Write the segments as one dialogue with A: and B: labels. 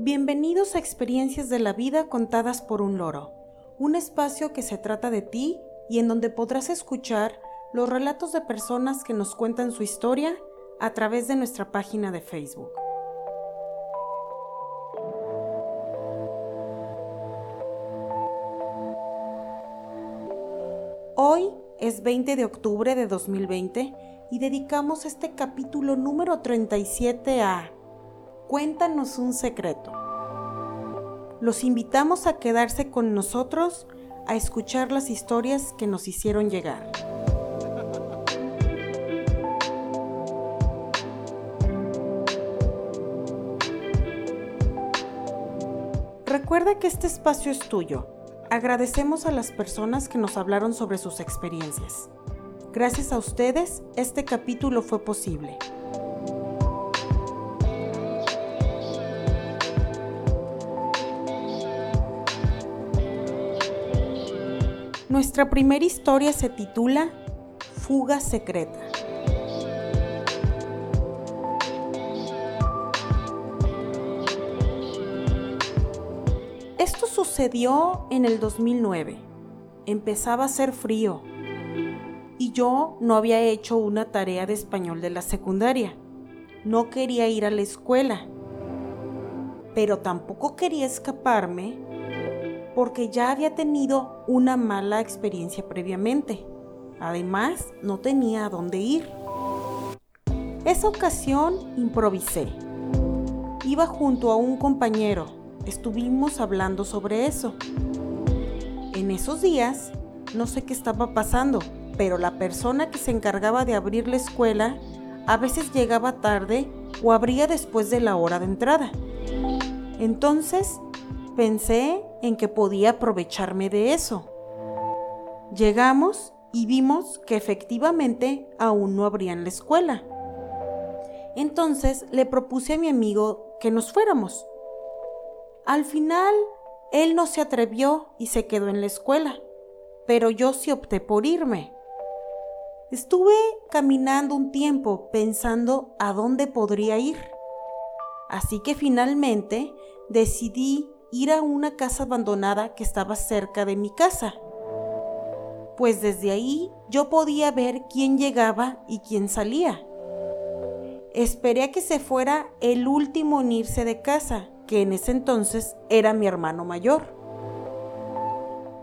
A: Bienvenidos a Experiencias de la Vida contadas por un loro, un espacio que se trata de ti y en donde podrás escuchar los relatos de personas que nos cuentan su historia a través de nuestra página de Facebook. Hoy es 20 de octubre de 2020 y dedicamos este capítulo número 37 a Cuéntanos un secreto. Los invitamos a quedarse con nosotros a escuchar las historias que nos hicieron llegar. Recuerda que este espacio es tuyo. Agradecemos a las personas que nos hablaron sobre sus experiencias. Gracias a ustedes, este capítulo fue posible. Nuestra primera historia se titula Fuga Secreta. Esto sucedió en el 2009. Empezaba a ser frío y yo no había hecho una tarea de español de la secundaria. No quería ir a la escuela, pero tampoco quería escaparme porque ya había tenido una mala experiencia previamente. Además, no tenía a dónde ir. Esa ocasión improvisé. Iba junto a un compañero. Estuvimos hablando sobre eso. En esos días, no sé qué estaba pasando, pero la persona que se encargaba de abrir la escuela a veces llegaba tarde o abría después de la hora de entrada. Entonces pensé en que podía aprovecharme de eso. Llegamos y vimos que efectivamente aún no abrían la escuela. Entonces le propuse a mi amigo que nos fuéramos. Al final, él no se atrevió y se quedó en la escuela, pero yo sí opté por irme. Estuve caminando un tiempo pensando a dónde podría ir. Así que finalmente decidí ir a una casa abandonada que estaba cerca de mi casa, pues desde ahí yo podía ver quién llegaba y quién salía. Esperé a que se fuera el último en irse de casa, que en ese entonces era mi hermano mayor.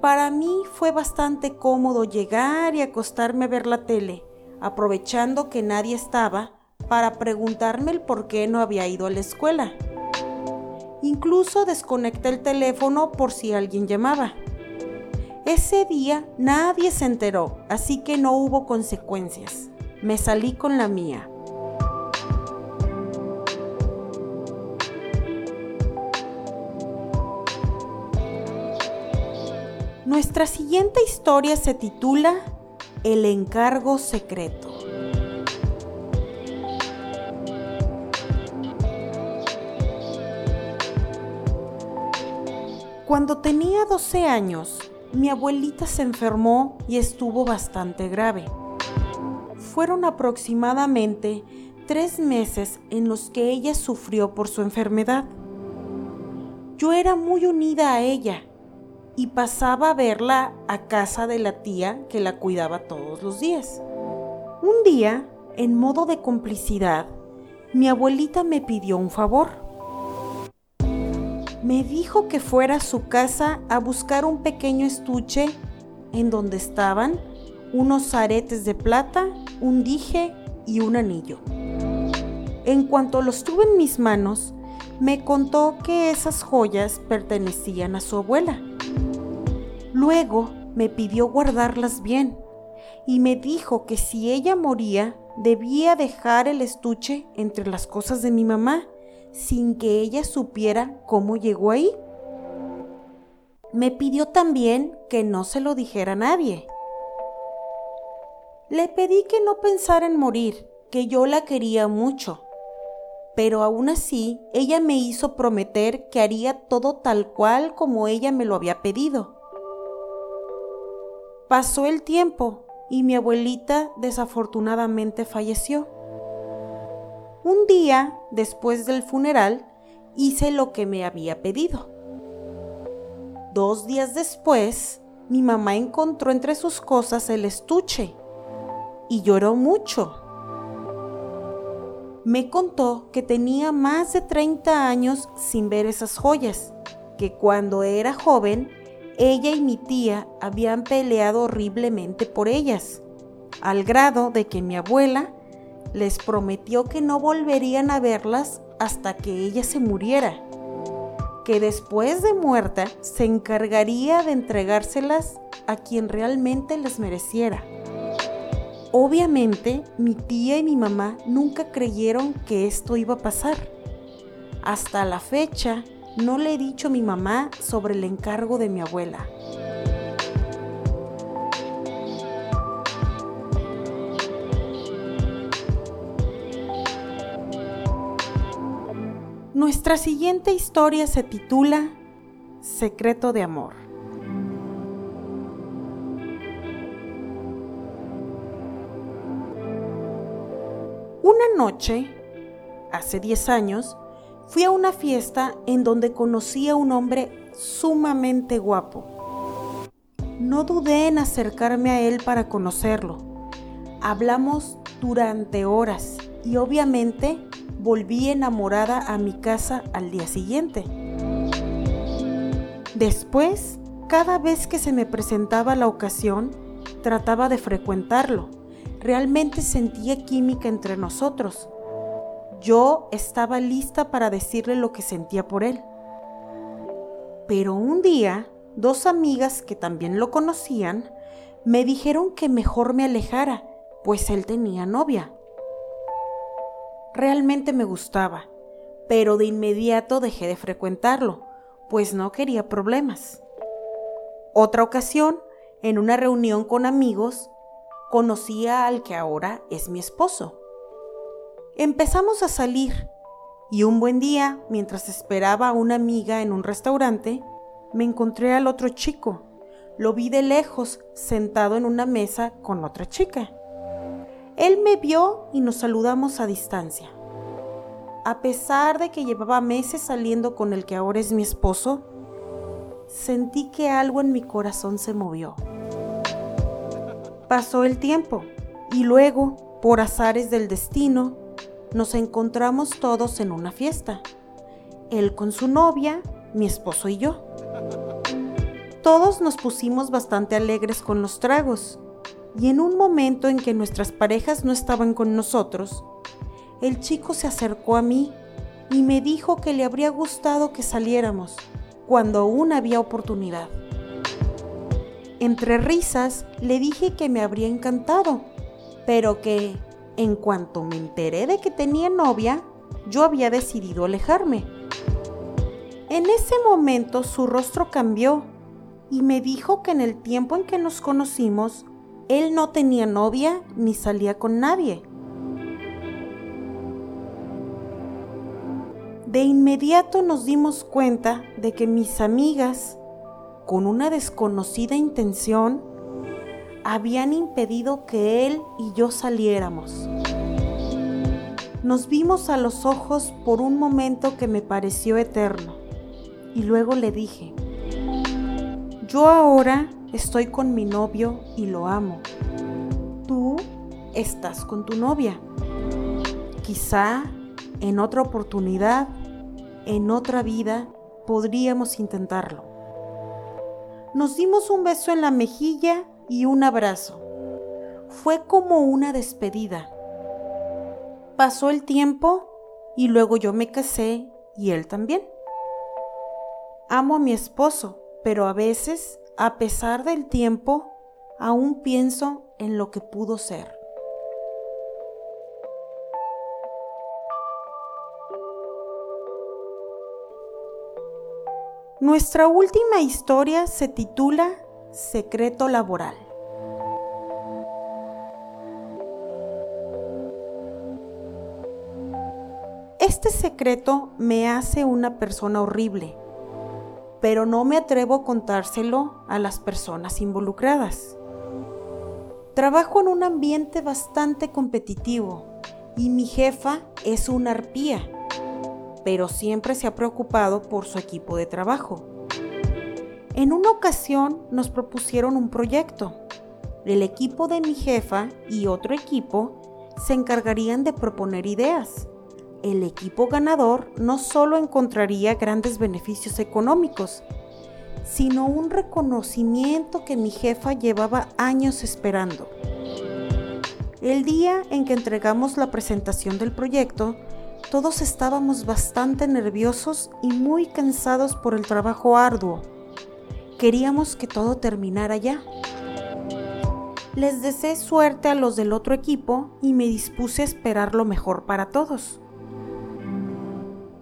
A: Para mí fue bastante cómodo llegar y acostarme a ver la tele, aprovechando que nadie estaba para preguntarme el por qué no había ido a la escuela. Incluso desconecté el teléfono por si alguien llamaba. Ese día nadie se enteró, así que no hubo consecuencias. Me salí con la mía. Nuestra siguiente historia se titula El encargo secreto. Cuando tenía 12 años, mi abuelita se enfermó y estuvo bastante grave. Fueron aproximadamente tres meses en los que ella sufrió por su enfermedad. Yo era muy unida a ella y pasaba a verla a casa de la tía que la cuidaba todos los días. Un día, en modo de complicidad, mi abuelita me pidió un favor me dijo que fuera a su casa a buscar un pequeño estuche en donde estaban unos aretes de plata, un dije y un anillo. En cuanto los tuve en mis manos, me contó que esas joyas pertenecían a su abuela. Luego me pidió guardarlas bien y me dijo que si ella moría, debía dejar el estuche entre las cosas de mi mamá sin que ella supiera cómo llegó ahí. Me pidió también que no se lo dijera a nadie. Le pedí que no pensara en morir, que yo la quería mucho. Pero aún así, ella me hizo prometer que haría todo tal cual como ella me lo había pedido. Pasó el tiempo y mi abuelita desafortunadamente falleció. Un día, después del funeral, hice lo que me había pedido. Dos días después, mi mamá encontró entre sus cosas el estuche y lloró mucho. Me contó que tenía más de 30 años sin ver esas joyas, que cuando era joven, ella y mi tía habían peleado horriblemente por ellas, al grado de que mi abuela les prometió que no volverían a verlas hasta que ella se muriera, que después de muerta se encargaría de entregárselas a quien realmente les mereciera. Obviamente mi tía y mi mamá nunca creyeron que esto iba a pasar. Hasta la fecha no le he dicho a mi mamá sobre el encargo de mi abuela. Nuestra siguiente historia se titula Secreto de Amor. Una noche, hace 10 años, fui a una fiesta en donde conocí a un hombre sumamente guapo. No dudé en acercarme a él para conocerlo. Hablamos durante horas y obviamente volví enamorada a mi casa al día siguiente. Después, cada vez que se me presentaba la ocasión, trataba de frecuentarlo. Realmente sentía química entre nosotros. Yo estaba lista para decirle lo que sentía por él. Pero un día, dos amigas que también lo conocían, me dijeron que mejor me alejara, pues él tenía novia. Realmente me gustaba, pero de inmediato dejé de frecuentarlo, pues no quería problemas. Otra ocasión, en una reunión con amigos, conocí al que ahora es mi esposo. Empezamos a salir y un buen día, mientras esperaba a una amiga en un restaurante, me encontré al otro chico. Lo vi de lejos, sentado en una mesa con otra chica. Él me vio y nos saludamos a distancia. A pesar de que llevaba meses saliendo con el que ahora es mi esposo, sentí que algo en mi corazón se movió. Pasó el tiempo y luego, por azares del destino, nos encontramos todos en una fiesta. Él con su novia, mi esposo y yo. Todos nos pusimos bastante alegres con los tragos y en un momento en que nuestras parejas no estaban con nosotros, el chico se acercó a mí y me dijo que le habría gustado que saliéramos cuando aún había oportunidad. Entre risas le dije que me habría encantado, pero que, en cuanto me enteré de que tenía novia, yo había decidido alejarme. En ese momento su rostro cambió y me dijo que en el tiempo en que nos conocimos él no tenía novia ni salía con nadie. De inmediato nos dimos cuenta de que mis amigas, con una desconocida intención, habían impedido que él y yo saliéramos. Nos vimos a los ojos por un momento que me pareció eterno y luego le dije, yo ahora estoy con mi novio y lo amo. Tú estás con tu novia. Quizá en otra oportunidad, en otra vida, podríamos intentarlo. Nos dimos un beso en la mejilla y un abrazo. Fue como una despedida. Pasó el tiempo y luego yo me casé y él también. Amo a mi esposo, pero a veces a pesar del tiempo, aún pienso en lo que pudo ser. Nuestra última historia se titula Secreto Laboral. Este secreto me hace una persona horrible pero no me atrevo a contárselo a las personas involucradas. Trabajo en un ambiente bastante competitivo y mi jefa es una arpía. pero siempre se ha preocupado por su equipo de trabajo. En una ocasión nos propusieron un proyecto. El equipo de mi jefa y otro equipo se encargarían de proponer ideas. El equipo ganador no solo encontraría grandes beneficios económicos, sino un reconocimiento que mi jefa llevaba años esperando. El día en que entregamos la presentación del proyecto, todos estábamos bastante nerviosos y muy cansados por el trabajo arduo. Queríamos que todo terminara ya. Les deseé suerte a los del otro equipo y me dispuse a esperar lo mejor para todos.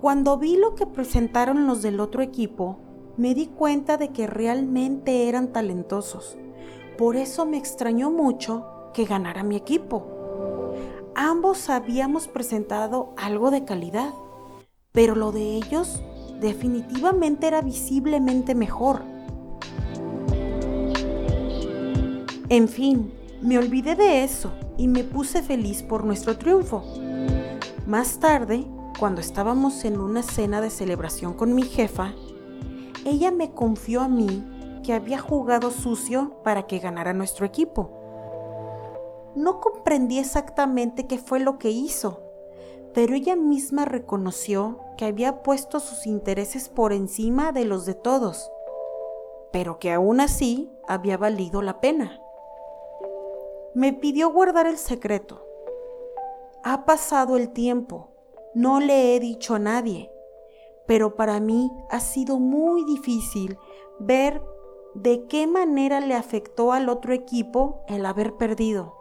A: Cuando vi lo que presentaron los del otro equipo, me di cuenta de que realmente eran talentosos. Por eso me extrañó mucho que ganara mi equipo ambos habíamos presentado algo de calidad, pero lo de ellos definitivamente era visiblemente mejor. En fin, me olvidé de eso y me puse feliz por nuestro triunfo. Más tarde, cuando estábamos en una cena de celebración con mi jefa, ella me confió a mí que había jugado sucio para que ganara nuestro equipo no comprendí exactamente qué fue lo que hizo, pero ella misma reconoció que había puesto sus intereses por encima de los de todos, pero que aún así había valido la pena. Me pidió guardar el secreto. Ha pasado el tiempo, no le he dicho a nadie, pero para mí ha sido muy difícil ver de qué manera le afectó al otro equipo el haber perdido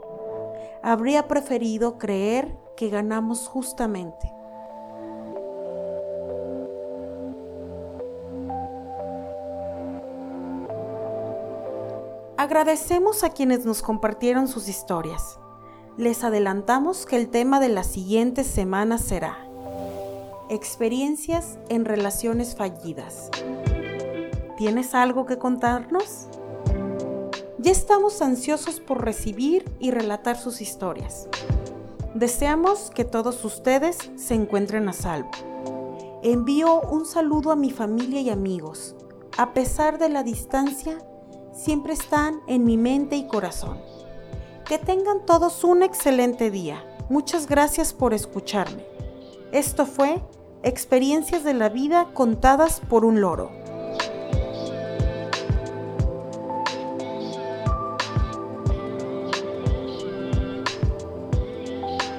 A: habría preferido creer que ganamos justamente. Agradecemos a quienes nos compartieron sus historias. Les adelantamos que el tema de la siguiente semana será Experiencias en relaciones fallidas. ¿Tienes algo que contarnos? Ya estamos ansiosos por recibir y relatar sus historias. Deseamos que todos ustedes se encuentren a salvo. Envío un saludo a mi familia y amigos. A pesar de la distancia, siempre están en mi mente y corazón. Que tengan todos un excelente día. Muchas gracias por escucharme. Esto fue Experiencias de la vida contadas por un loro.